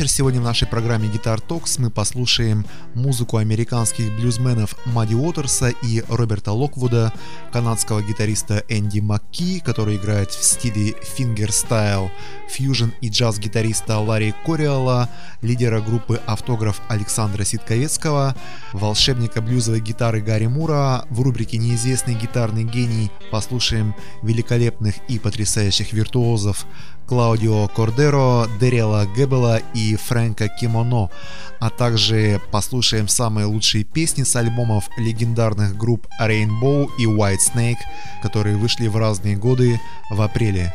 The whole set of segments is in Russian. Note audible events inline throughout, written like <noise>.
Вечер. Сегодня в нашей программе Guitar Talks мы послушаем музыку американских блюзменов Мадди Уотерса и Роберта Локвуда, канадского гитариста Энди Макки, который играет в стиле fingerstyle, фьюжн и джаз-гитариста Ларри Кориала, лидера группы «Автограф» Александра Ситковецкого, волшебника блюзовой гитары Гэри Мура. В рубрике «Неизвестный гитарный гений» послушаем великолепных и потрясающих виртуозов Клаудио Кордеро, Дерела Гебела и Фрэнка Кимоно, а также послушаем самые лучшие песни с альбомов легендарных групп Rainbow и White Snake, которые вышли в разные годы в апреле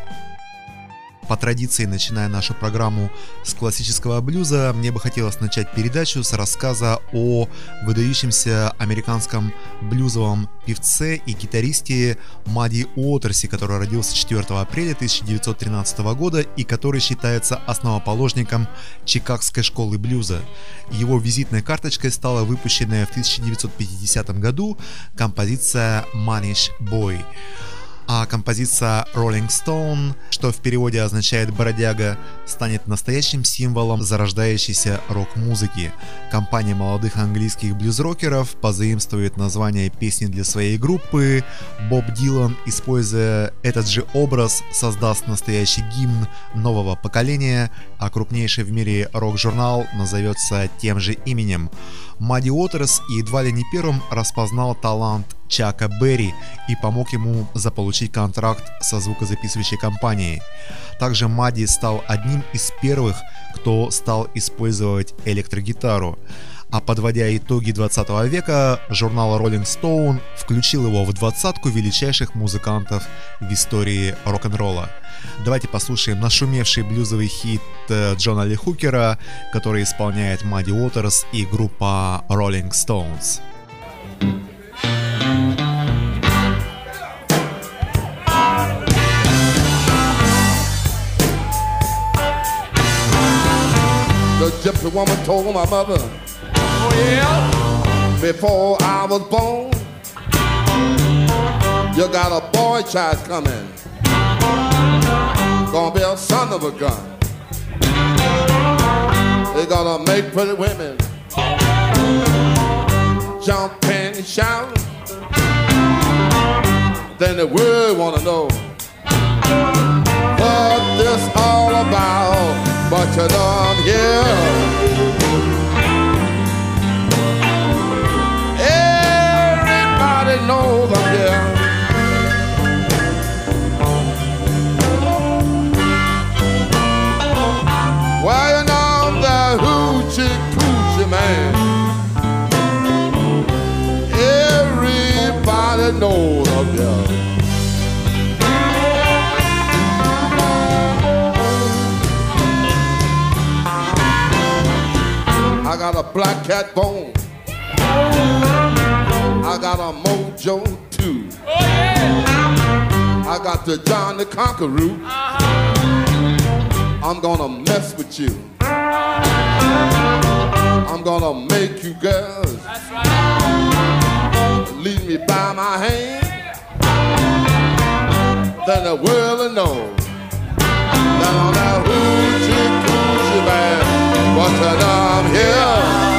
по традиции, начиная нашу программу с классического блюза, мне бы хотелось начать передачу с рассказа о выдающемся американском блюзовом певце и гитаристе Мадди Уотерси, который родился 4 апреля 1913 года и который считается основоположником Чикагской школы блюза. Его визитной карточкой стала выпущенная в 1950 году композиция «Manish Boy» а композиция Rolling Stone, что в переводе означает «бродяга», станет настоящим символом зарождающейся рок-музыки. Компания молодых английских блюз-рокеров позаимствует название песни для своей группы. Боб Дилан, используя этот же образ, создаст настоящий гимн нового поколения, а крупнейший в мире рок-журнал назовется тем же именем. Мадди Уотерс едва ли не первым распознал талант Чака Берри и помог ему заполучить контракт со звукозаписывающей компанией. Также Мадди стал одним из первых, кто стал использовать электрогитару. А подводя итоги 20 века, журнал Rolling Stone включил его в двадцатку величайших музыкантов в истории рок-н-ролла. Давайте послушаем нашумевший блюзовый хит э, Джона Ли Хукера, который исполняет Мадди Уотерс и группа Rolling Stones. The gypsy woman told my mother, Yeah, before I was born, you got a boy child coming gonna be a son of a gun. They're gonna make pretty women jump and shout. Then the world wanna know what this all about. But you know I'm black cat bone. I got a mojo too. Oh, yeah. I got the John the Conqueror. Uh-huh. I'm gonna mess with you. I'm gonna make you girls. That's right lead me by my hand, then the world will know hoochie coochie Notre Dame here.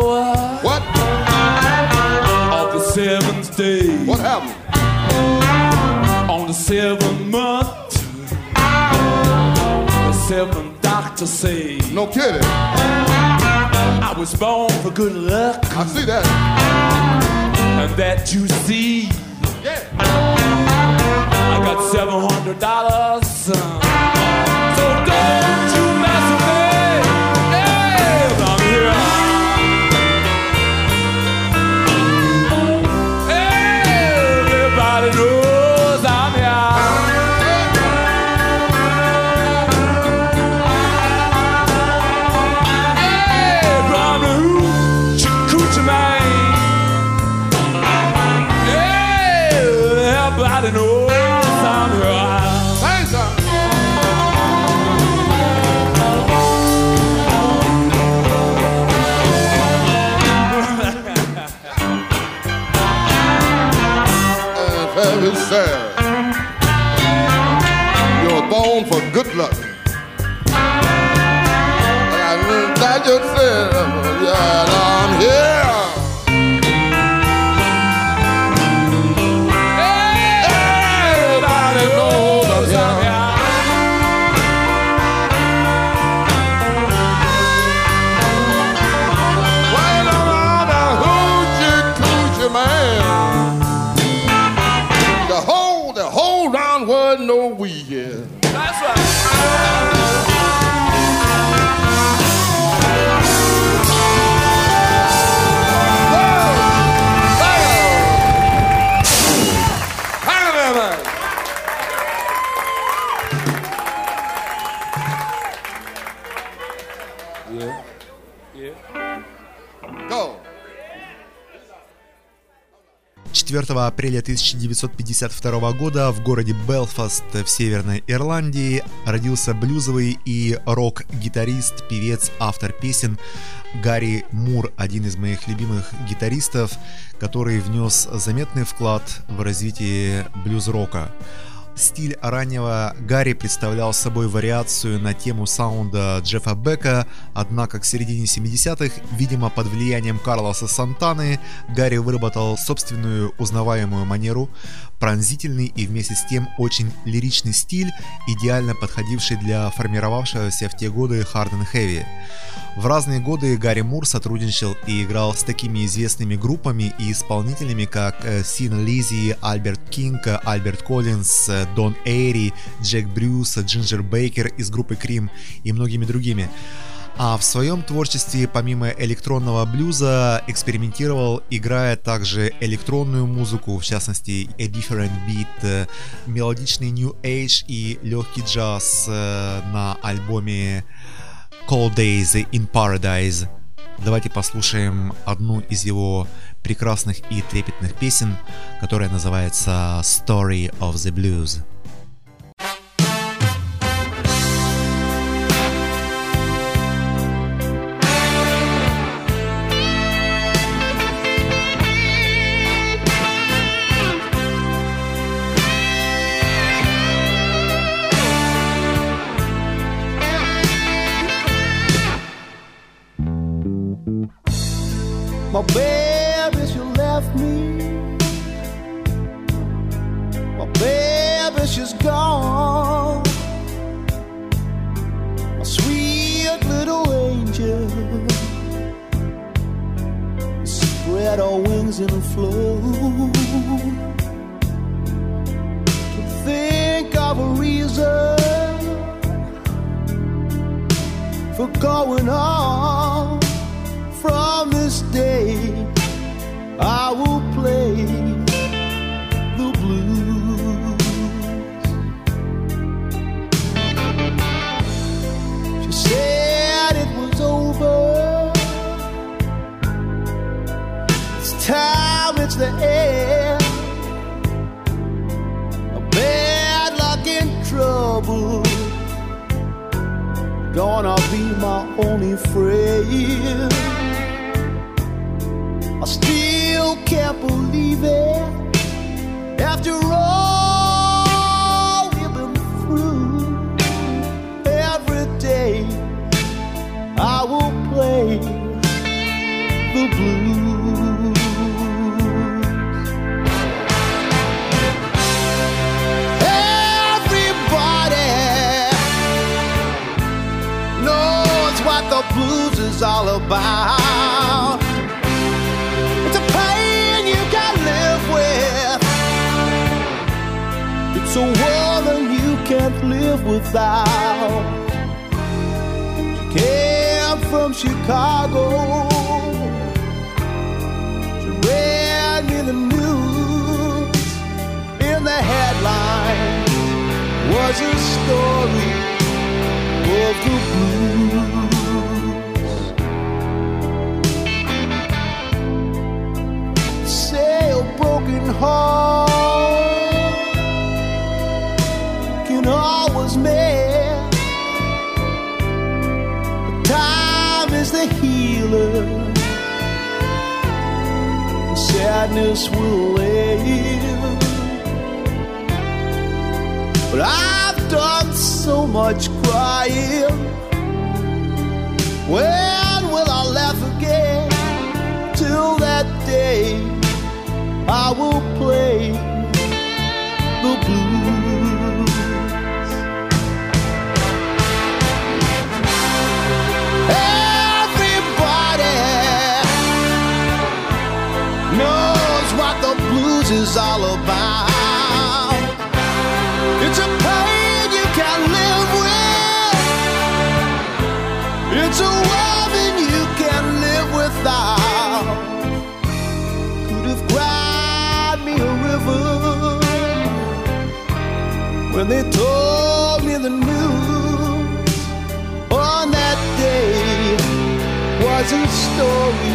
Hour. What? Of the seventh day. What happened? On the seventh month. The seventh doctor say. No kidding. I was born for good luck. I see that. And that you see. Yeah. I got seven hundred dollars. Uh, 4 апреля 1952 года в городе Белфаст в Северной Ирландии родился блюзовый и рок-гитарист, певец, автор песен Гарри Мур, один из моих любимых гитаристов, который внес заметный вклад в развитие блюз-рока. Стиль раннего Гарри представлял собой вариацию на тему саунда Джеффа Бека, однако к середине 70-х, видимо под влиянием Карлоса Сантаны, Гарри выработал собственную узнаваемую манеру, пронзительный и вместе с тем очень лиричный стиль, идеально подходивший для формировавшегося в те годы Hard and Heavy. В разные годы Гарри Мур сотрудничал и играл с такими известными группами и исполнителями, как э, Син Лизи, Альберт Кинг, Альберт Коллинз, э, Дон Эйри, Джек Брюс, Джинджер Бейкер из группы Крим и многими другими. А в своем творчестве, помимо электронного блюза, экспериментировал, играя также электронную музыку, в частности, A Different Beat, э, мелодичный New Age и легкий джаз э, на альбоме Cold Days in Paradise. Давайте послушаем одну из его прекрасных и трепетных песен, которая называется Story of the Blues. My baby, she left me. My baby, she's gone. My sweet little angel. Spread her wings and flew. To think of a reason for going on this day I will play the blues. She said it was over. It's time, it's the end. Bad luck and trouble gonna be my only friend. Can't believe it. After all we've been through, every day I will play the blues. Everybody knows what the blues is all about. A that you can't live without. She came from Chicago. She read me the news in the headline was a story of the blues. Say a broken heart mend. But time is the healer. Sadness will end. But I've done so much crying. When will I laugh again? Till that day, I will play the blues. Is all about. It's a pain you can't live with. It's a woman you can't live without. Could have cried me a river when they told me the news on that day was a story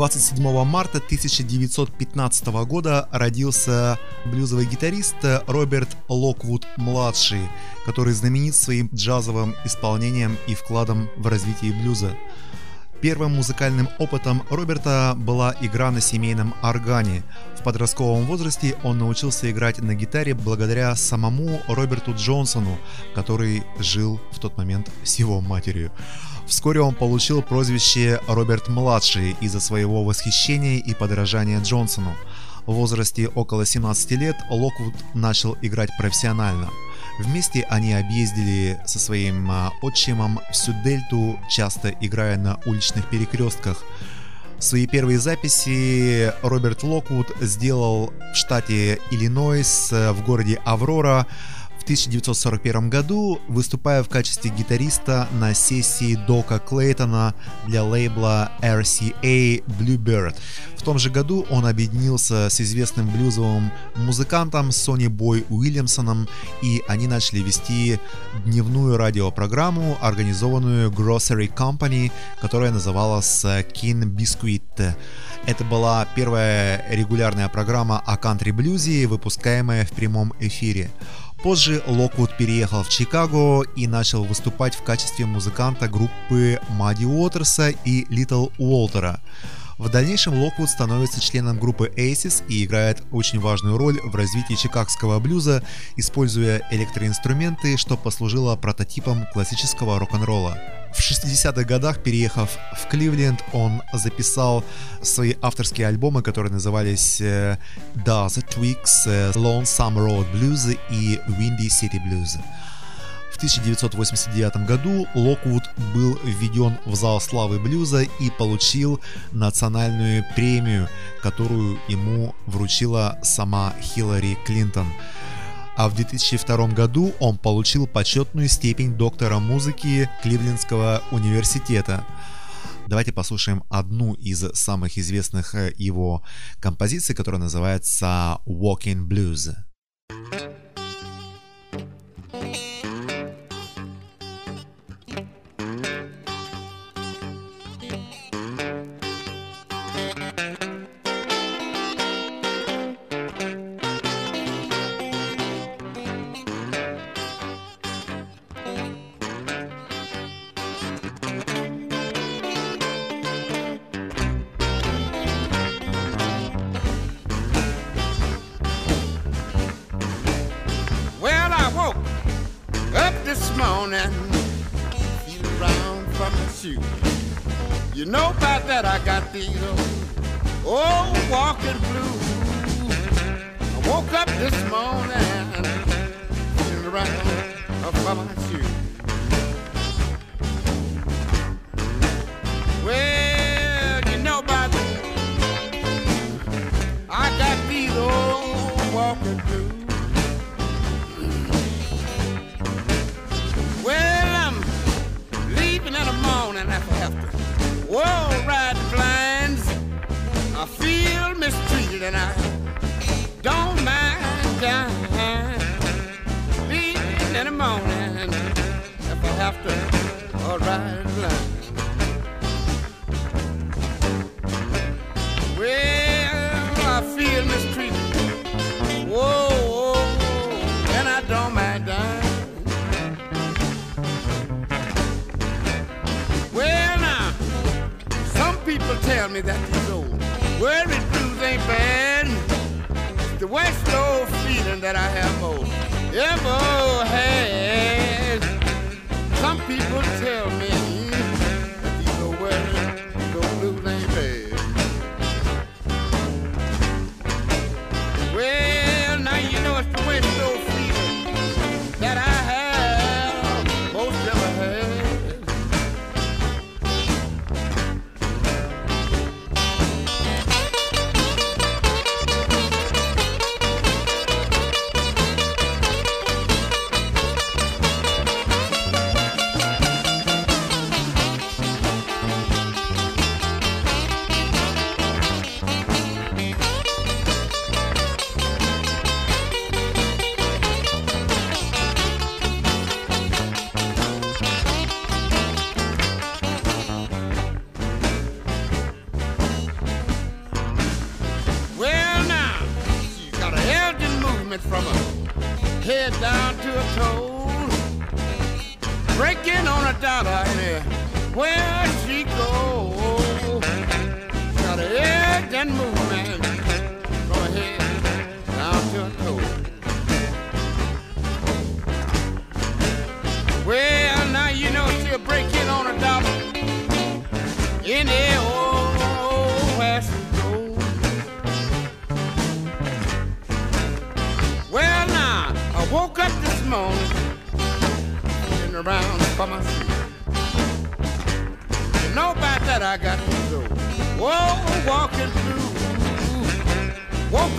...27 марта 1915 года родился блюзовый гитарист Роберт Локвуд-младший, который знаменит своим джазовым исполнением и вкладом в развитие блюза. Первым музыкальным опытом Роберта была игра на семейном органе. В подростковом возрасте он научился играть на гитаре благодаря самому Роберту Джонсону, который жил в тот момент с его матерью. Вскоре он получил прозвище Роберт-младший из-за своего восхищения и подражания Джонсону. В возрасте около 17 лет Локвуд начал играть профессионально. Вместе они объездили со своим а, отчимом всю дельту, часто играя на уличных перекрестках. Свои первые записи Роберт Локвуд сделал в штате Иллинойс в городе Аврора, в 1941 году, выступая в качестве гитариста на сессии Дока Клейтона для лейбла RCA Bluebird. В том же году он объединился с известным блюзовым музыкантом Сони Бой Уильямсоном, и они начали вести дневную радиопрограмму, организованную Grocery Company, которая называлась King Biscuit. Это была первая регулярная программа о кантри-блюзе, выпускаемая в прямом эфире. Позже Локвуд переехал в Чикаго и начал выступать в качестве музыканта группы Мадди Уотерса и Литл Уолтера. В дальнейшем Локвуд становится членом группы Aces и играет очень важную роль в развитии чикагского блюза, используя электроинструменты, что послужило прототипом классического рок-н-ролла. В 60-х годах, переехав в Кливленд, он записал свои авторские альбомы, которые назывались э, Does Twix, э, Lonesome Road Blues и Windy City Blues. В 1989 году Локвуд был введен в зал славы блюза и получил национальную премию, которую ему вручила сама Хиллари Клинтон – а в 2002 году он получил почетную степень доктора музыки Кливлендского университета. Давайте послушаем одну из самых известных э, его композиций, которая называется Walking Blues. and I don't mind uh-huh. dying. In the morning if I have to. Well, I feel mistreated. Whoa, and I don't mind dying. Well, now, some people tell me that ain't bad. It's the West old feeling that I have most ever had.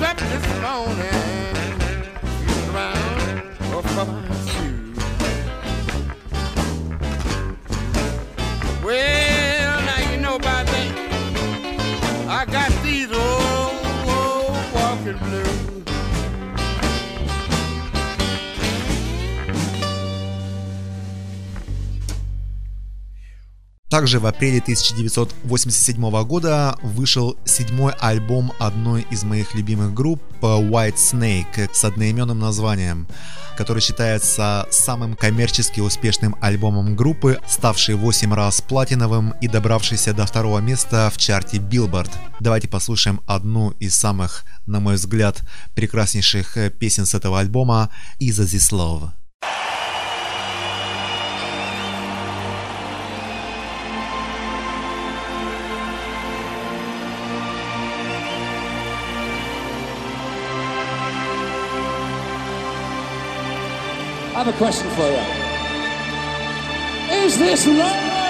slept this morning. Также в апреле 1987 года вышел седьмой альбом одной из моих любимых групп White Snake с одноименным названием, который считается самым коммерчески успешным альбомом группы, ставший 8 раз платиновым и добравшийся до второго места в чарте Billboard. Давайте послушаем одну из самых, на мой взгляд, прекраснейших песен с этого альбома «Is This Love». Have a question for you. Is this love?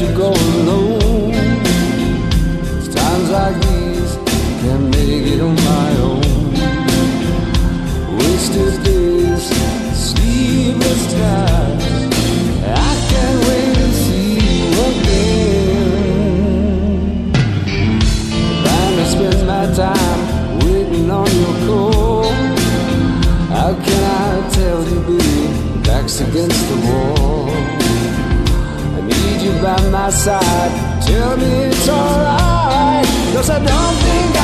You go alone. It's times like these, can't make it on my own. Wasted days, sleepless nights. I can't wait to see you again. To spend my time waiting on your call. How can I tell you, baby? Back's against the wall. By my side. Tell me it's alright. Cause I don't think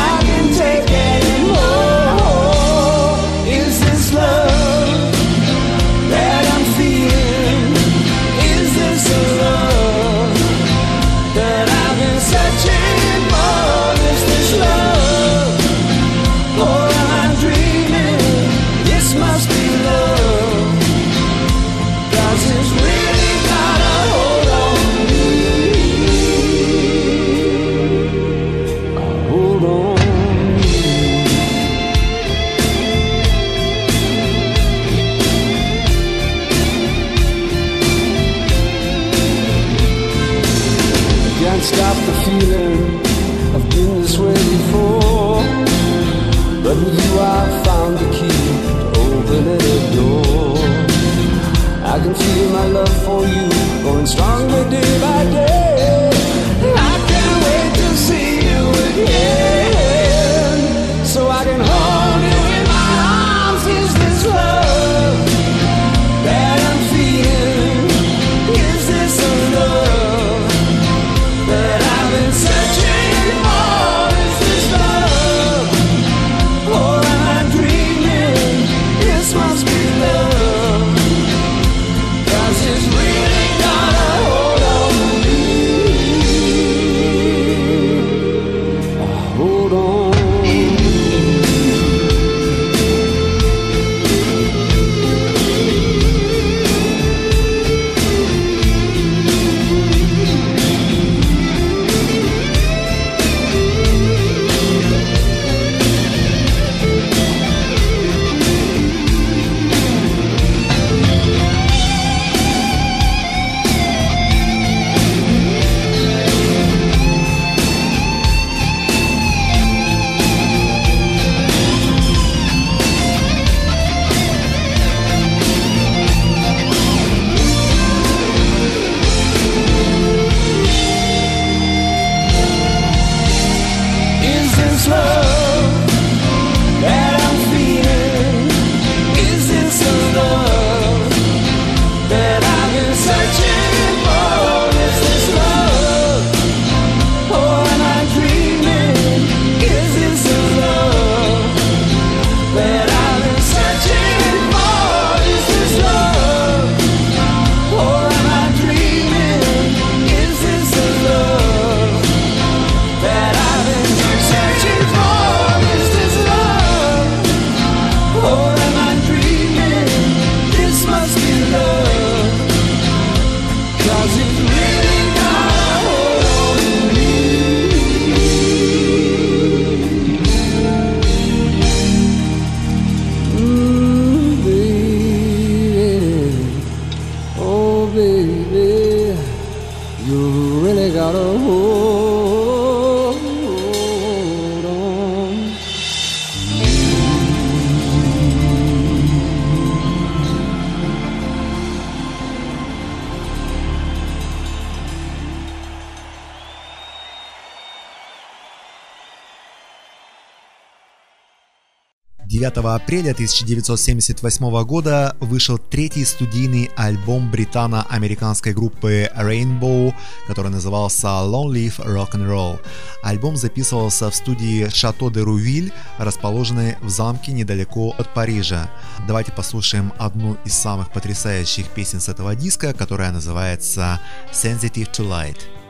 9 апреля 1978 года вышел третий студийный альбом британо-американской группы Rainbow, который назывался Long Live Roll. Альбом записывался в студии Шато де Рувиль, расположенной в замке недалеко от Парижа. Давайте послушаем одну из самых потрясающих песен с этого диска, которая называется Sensitive to Light.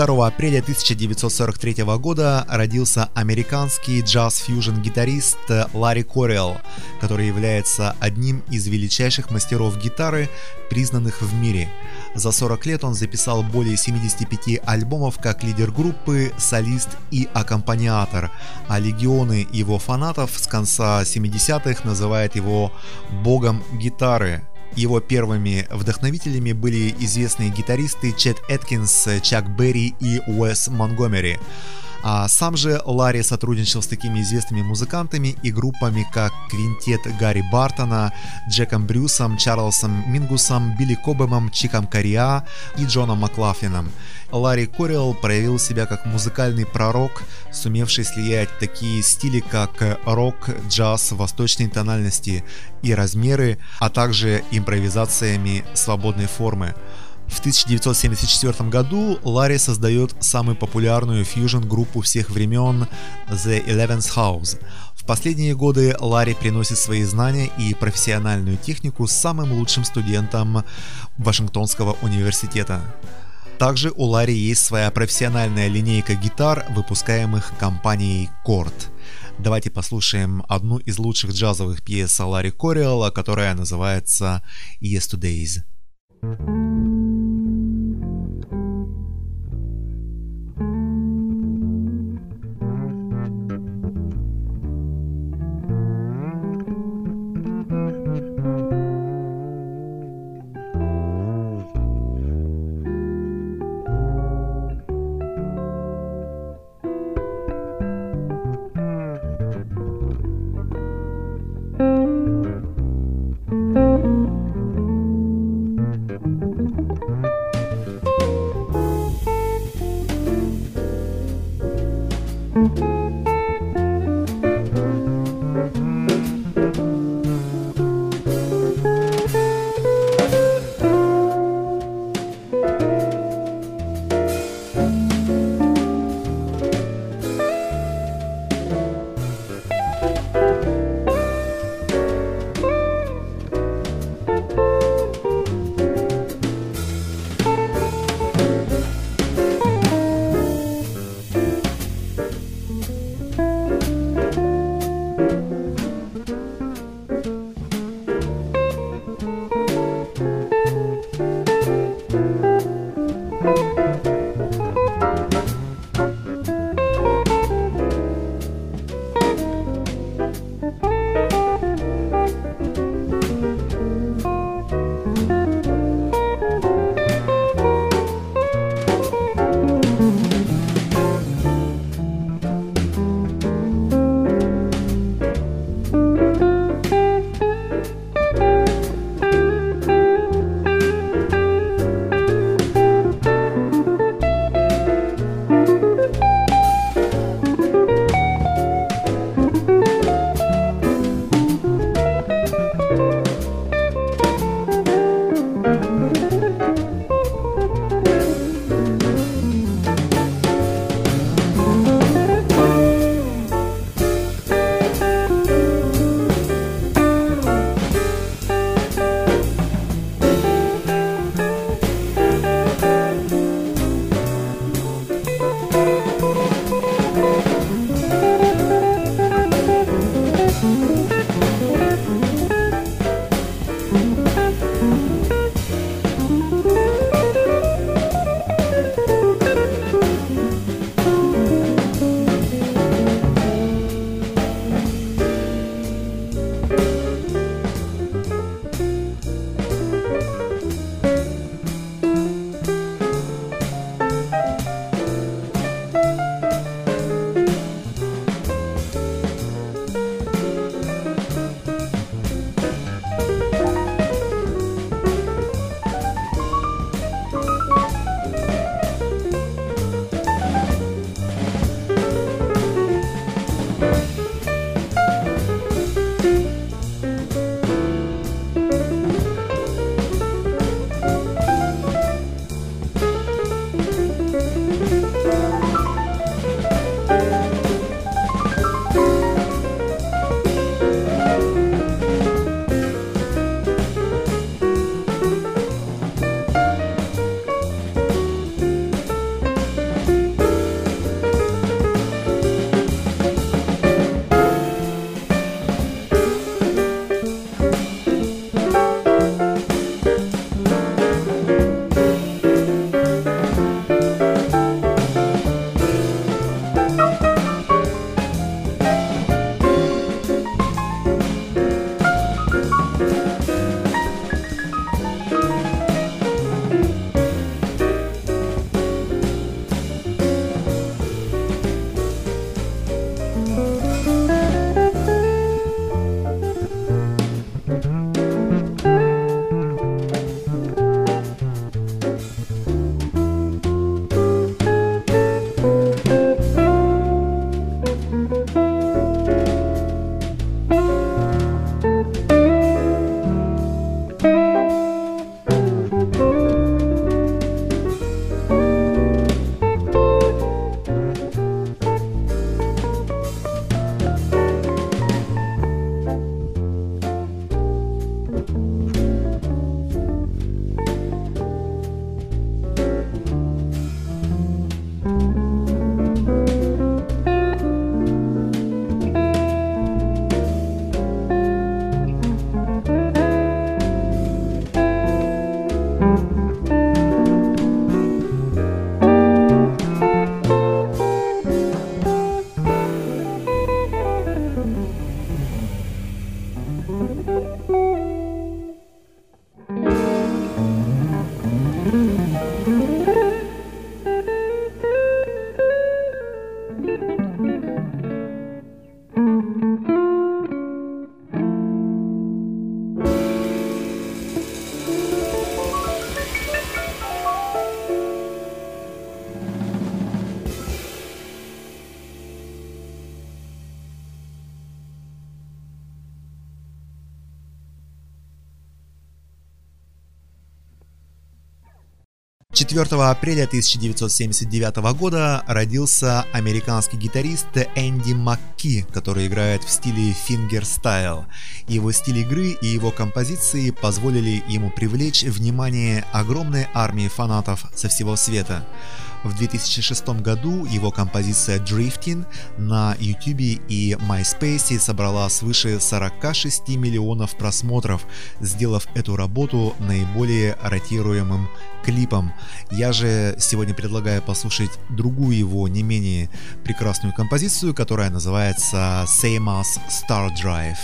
Апреля 1943 года родился американский джаз-фьюжн-гитарист Ларри Корриэл, который является одним из величайших мастеров гитары, признанных в мире. За 40 лет он записал более 75 альбомов как лидер группы, солист и аккомпаниатор, а легионы его фанатов с конца 70-х называют его «богом гитары», его первыми вдохновителями были известные гитаристы Чет Эткинс, Чак Берри и Уэс Монгомери. А сам же Ларри сотрудничал с такими известными музыкантами и группами, как квинтет Гарри Бартона, Джеком Брюсом, Чарльзом Мингусом, Билли Кобемом, Чиком Кориа и Джоном Маклафлином. Ларри Корилл проявил себя как музыкальный пророк, сумевший слиять такие стили, как рок, джаз, восточные тональности и размеры, а также импровизациями свободной формы. В 1974 году Ларри создает самую популярную фьюжн-группу всех времен The Eleventh House. В последние годы Ларри приносит свои знания и профессиональную технику самым лучшим студентам Вашингтонского университета. Также у Ларри есть своя профессиональная линейка гитар, выпускаемых компанией Chord. Давайте послушаем одну из лучших джазовых пьес Ларри Кориала, которая называется Yesterdays. thank you 4 апреля 1979 года родился американский гитарист Энди Макки, который играет в стиле fingerstyle. Его стиль игры и его композиции позволили ему привлечь внимание огромной армии фанатов со всего света. В 2006 году его композиция Drifting на YouTube и MySpace собрала свыше 46 миллионов просмотров, сделав эту работу наиболее ротируемым клипом. Я же сегодня предлагаю послушать другую его не менее прекрасную композицию, которая называется Same as Star Drive.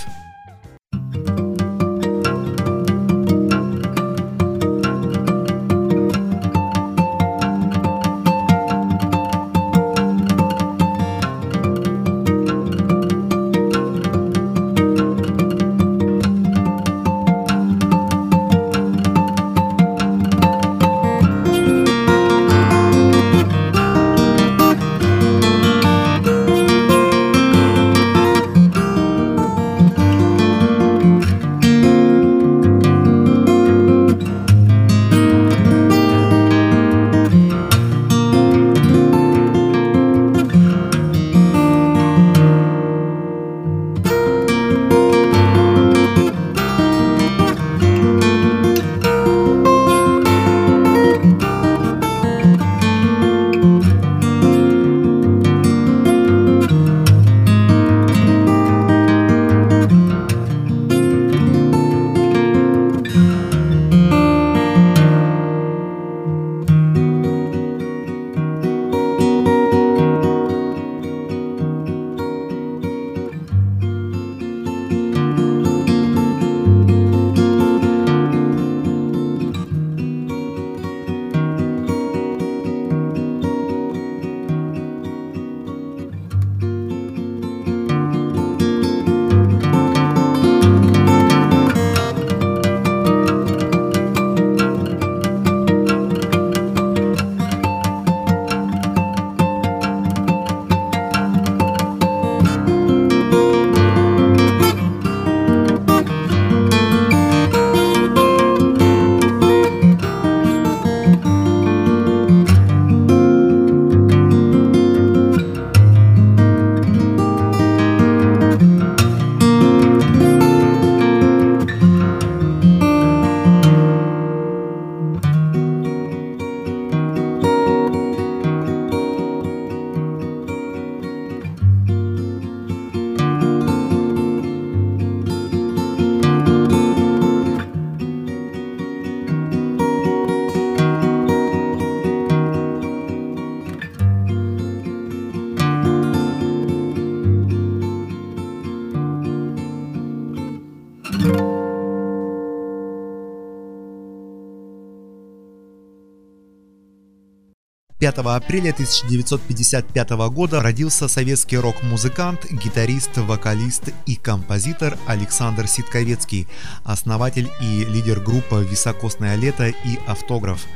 5 апреля 1955 года родился советский рок-музыкант, гитарист, вокалист и композитор Александр Ситковецкий, основатель и лидер группы «Високосное лето» и «Автограф».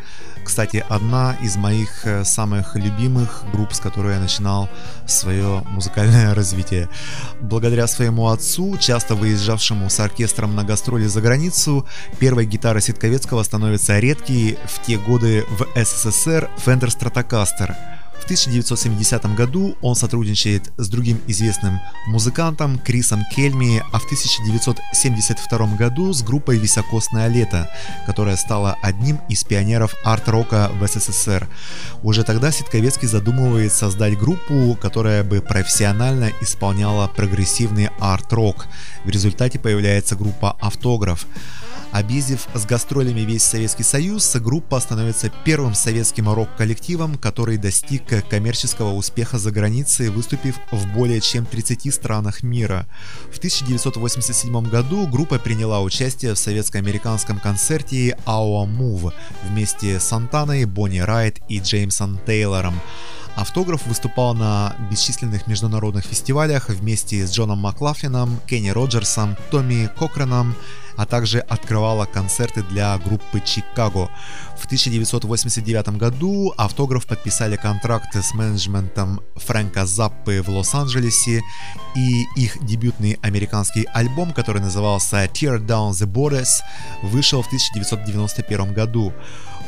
Кстати, одна из моих э, самых любимых групп, с которой я начинал свое музыкальное <laughs> развитие. Благодаря своему отцу, часто выезжавшему с оркестром на гастроли за границу, первой гитара Ситковецкого становится редкой в те годы в СССР Fender Stratocaster – в 1970 году он сотрудничает с другим известным музыкантом Крисом Кельми, а в 1972 году с группой «Високосное лето», которая стала одним из пионеров арт-рока в СССР. Уже тогда Ситковецкий задумывает создать группу, которая бы профессионально исполняла прогрессивный арт-рок. В результате появляется группа «Автограф». Объездив с гастролями весь Советский Союз, группа становится первым советским рок-коллективом, который достиг коммерческого успеха за границей, выступив в более чем 30 странах мира. В 1987 году группа приняла участие в советско-американском концерте Our Move вместе с Сантаной, Бонни Райт и Джеймсом Тейлором. Автограф выступал на бесчисленных международных фестивалях вместе с Джоном Маклафлином, Кенни Роджерсом, Томми Кокреном, а также открывала концерты для группы Чикаго. В 1989 году автограф подписали контракты с менеджментом Фрэнка Заппы в Лос-Анджелесе, и их дебютный американский альбом, который назывался Tear Down the Borders, вышел в 1991 году.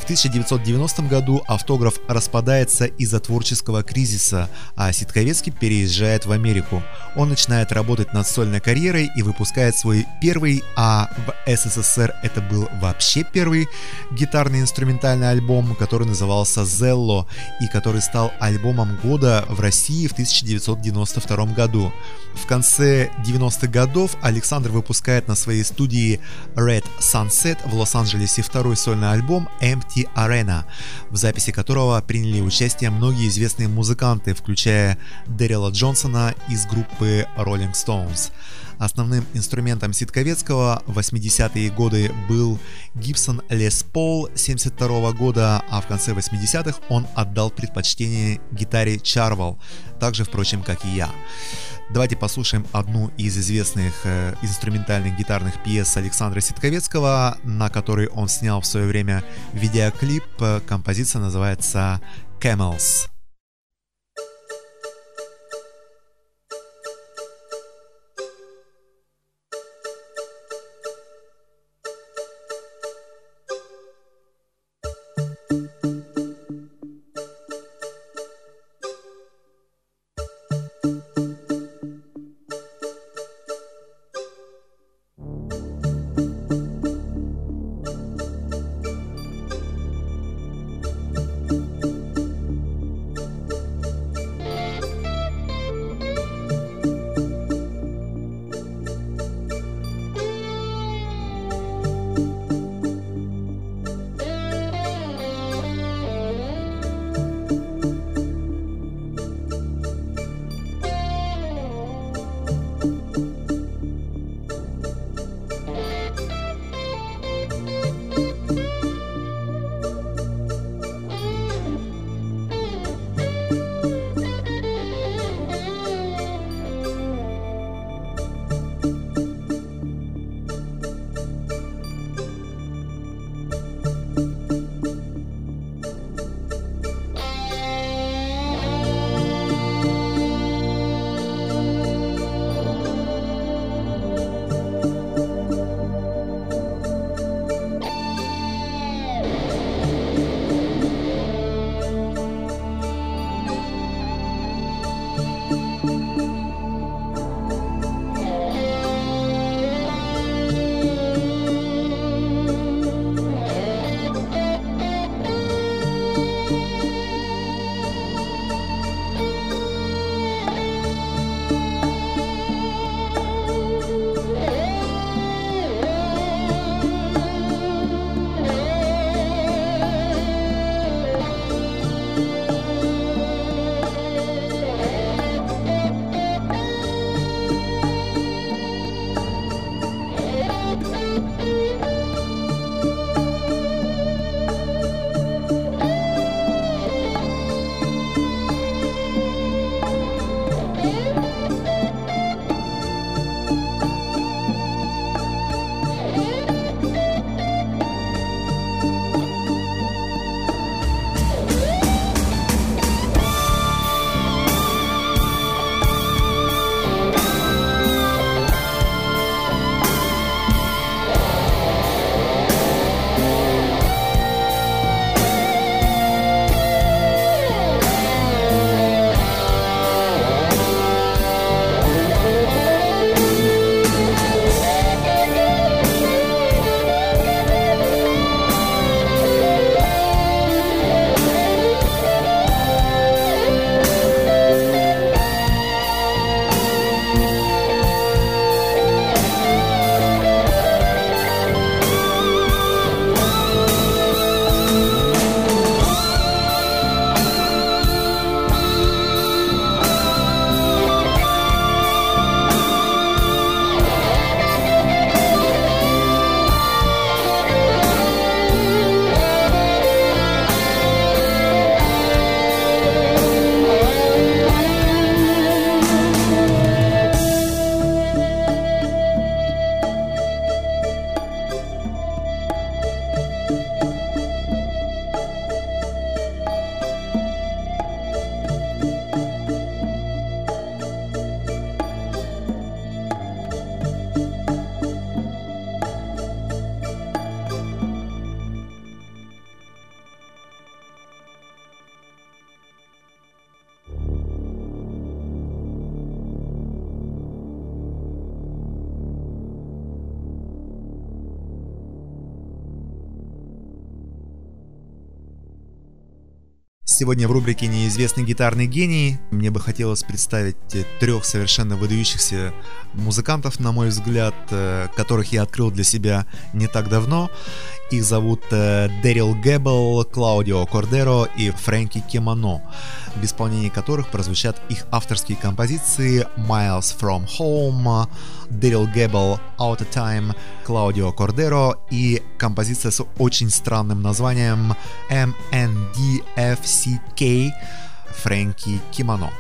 В В 1990 году автограф распадается из-за творческого кризиса, а Ситковецкий переезжает в Америку. Он начинает работать над сольной карьерой и выпускает свой первый, а в СССР это был вообще первый гитарный инструментальный альбом, который назывался «Зелло» и который стал альбомом года в России в 1992 году. В конце 90-х годов Александр выпускает на своей студии Red Sunset в Лос-Анджелесе второй сольный альбом Empty Arena, в записи которого приняли участие многие известные музыканты, включая Дэрила Джонсона из группы Rolling Stones. Основным инструментом Ситковецкого в 80-е годы был Gibson Les Paul 72 года, а в конце 80-х он отдал предпочтение гитаре Charvel, так же, впрочем, как и я. Давайте послушаем одну из известных э, инструментальных гитарных пьес Александра Ситковецкого, на которой он снял в свое время видеоклип. Композиция называется Camels. Сегодня в рубрике «Неизвестный гитарный гений» мне бы хотелось представить трех совершенно выдающихся музыкантов, на мой взгляд, э, которых я открыл для себя не так давно. Их зовут э, Дэрил Гэббл, Клаудио Кордеро и Фрэнки Кемано, в исполнении которых прозвучат их авторские композиции «Miles From Home», Дэрил Гэббл «Out of Time», Клаудио Кордеро и композиция с очень странным названием MNDFCK Фрэнки Кимано.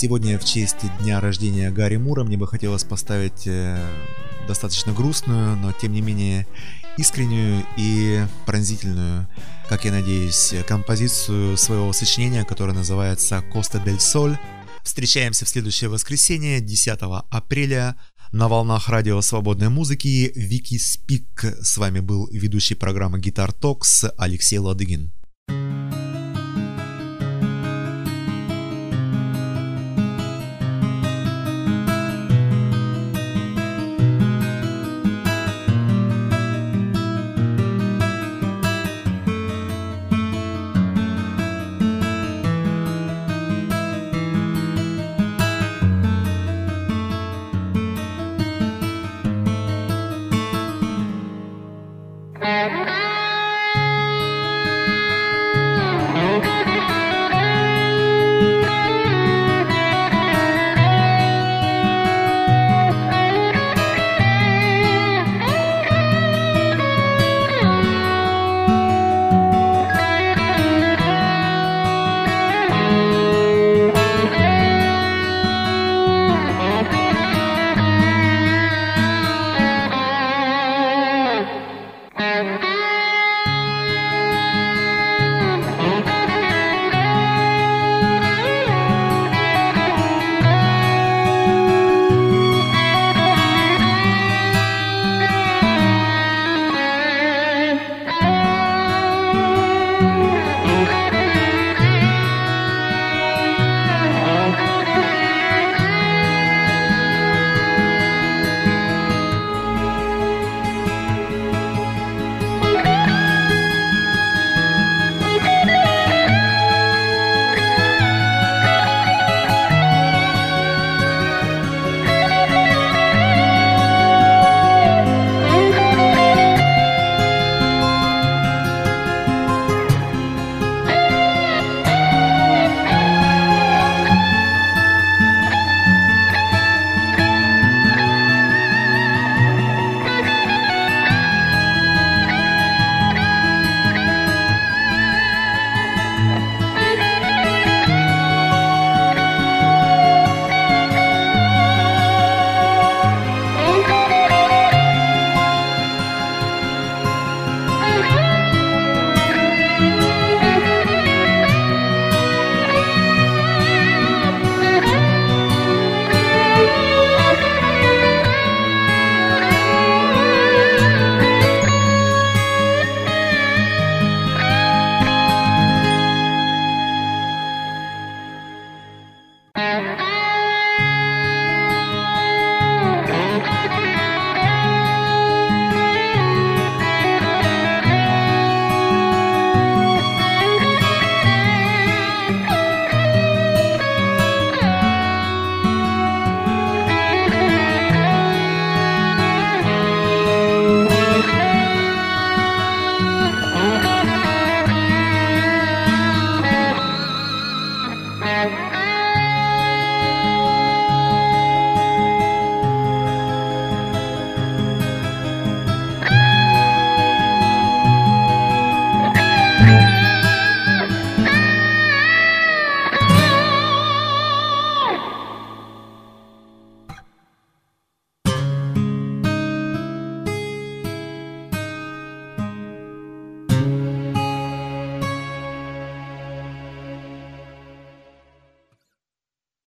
Сегодня в честь дня рождения Гарри Мура мне бы хотелось поставить э, достаточно грустную, но тем не менее искреннюю и пронзительную, как я надеюсь, композицию своего сочинения, которое называется «Коста дель Соль». Встречаемся в следующее воскресенье, 10 апреля, на волнах радио свободной музыки Вики Спик. С вами был ведущий программы Гитар Токс Алексей Ладыгин.